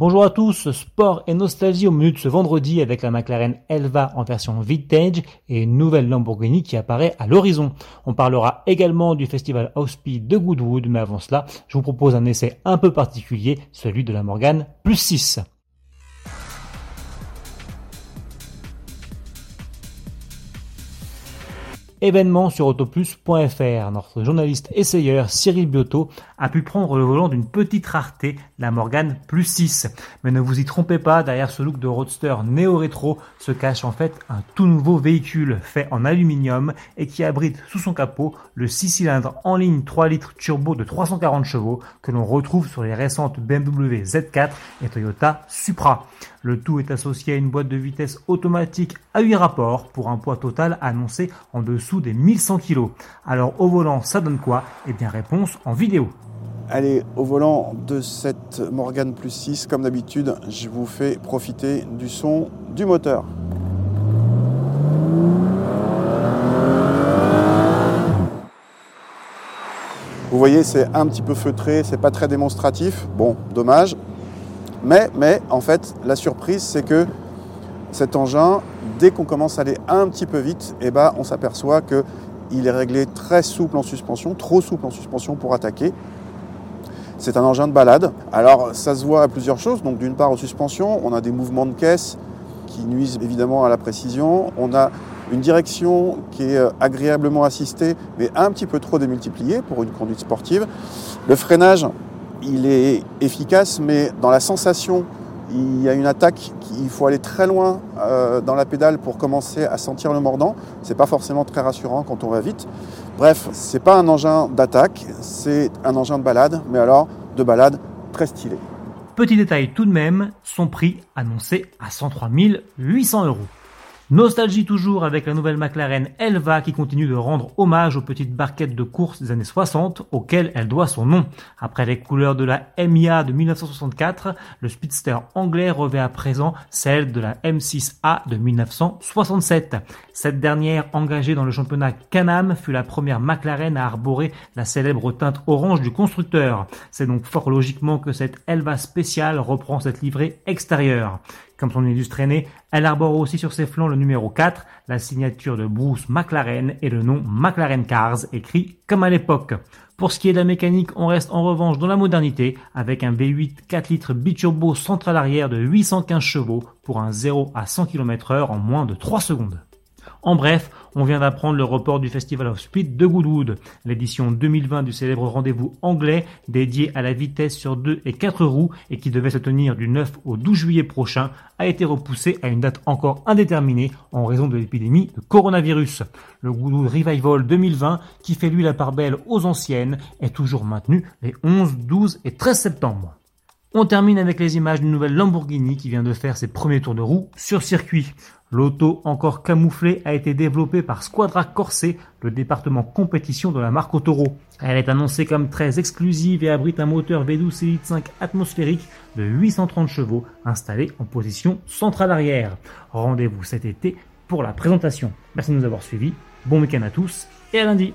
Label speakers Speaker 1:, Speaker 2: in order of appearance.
Speaker 1: Bonjour à tous, sport et nostalgie au menu de ce vendredi avec la McLaren Elva en version vintage et une nouvelle Lamborghini qui apparaît à l'horizon. On parlera également du festival Speed de Goodwood, mais avant cela, je vous propose un essai un peu particulier, celui de la Morgane plus 6. Événement sur autoplus.fr. Notre journaliste essayeur Cyril Biotto a pu prendre le volant d'une petite rareté, la Morgane Plus 6. Mais ne vous y trompez pas, derrière ce look de roadster néo-rétro se cache en fait un tout nouveau véhicule fait en aluminium et qui abrite sous son capot le 6 cylindres en ligne 3 litres turbo de 340 chevaux que l'on retrouve sur les récentes BMW Z4 et Toyota Supra. Le tout est associé à une boîte de vitesse automatique à 8 rapports pour un poids total annoncé en dessous des 1100 kg. Alors au volant, ça donne quoi? Eh bien réponse en vidéo.
Speaker 2: Allez, au volant de cette Morgan Plus 6, comme d'habitude, je vous fais profiter du son du moteur. Vous voyez, c'est un petit peu feutré, c'est pas très démonstratif. Bon, dommage. Mais, mais en fait, la surprise, c'est que cet engin, dès qu'on commence à aller un petit peu vite, eh ben, on s'aperçoit qu'il est réglé très souple en suspension, trop souple en suspension pour attaquer. C'est un engin de balade. Alors ça se voit à plusieurs choses. Donc d'une part aux suspensions, on a des mouvements de caisse qui nuisent évidemment à la précision. On a une direction qui est euh, agréablement assistée, mais un petit peu trop démultipliée pour une conduite sportive. Le freinage, il est efficace, mais dans la sensation, il y a une attaque, il faut aller très loin euh, dans la pédale pour commencer à sentir le mordant. C'est pas forcément très rassurant quand on va vite. Bref, c'est pas un engin d'attaque, c'est un engin de balade, mais alors de balade très stylé.
Speaker 1: Petit détail tout de même, son prix annoncé à 103 800 euros. Nostalgie toujours avec la nouvelle McLaren Elva qui continue de rendre hommage aux petites barquettes de course des années 60 auxquelles elle doit son nom. Après les couleurs de la MIA de 1964, le Speedster anglais revêt à présent celle de la M6A de 1967. Cette dernière, engagée dans le championnat Can-Am, fut la première McLaren à arborer la célèbre teinte orange du constructeur. C'est donc fort logiquement que cette Elva spéciale reprend cette livrée extérieure. Comme son illustre aîné, elle arbore aussi sur ses flancs le numéro 4, la signature de Bruce McLaren et le nom McLaren Cars écrit comme à l'époque. Pour ce qui est de la mécanique, on reste en revanche dans la modernité avec un V8 4 litres biturbo central arrière de 815 chevaux pour un 0 à 100 km heure en moins de 3 secondes. En bref, on vient d'apprendre le report du Festival of Speed de Goodwood. L'édition 2020 du célèbre rendez-vous anglais dédié à la vitesse sur 2 et 4 roues et qui devait se tenir du 9 au 12 juillet prochain a été repoussé à une date encore indéterminée en raison de l'épidémie de coronavirus. Le Goodwood Revival 2020, qui fait lui la part belle aux anciennes, est toujours maintenu les 11, 12 et 13 septembre. On termine avec les images d'une nouvelle Lamborghini qui vient de faire ses premiers tours de roue sur circuit. L'auto encore camouflée a été développée par Squadra Corset, le département compétition de la marque Autoro. Elle est annoncée comme très exclusive et abrite un moteur V12 Elite 5 atmosphérique de 830 chevaux installé en position centrale arrière. Rendez-vous cet été pour la présentation. Merci de nous avoir suivis. Bon week-end à tous et à lundi.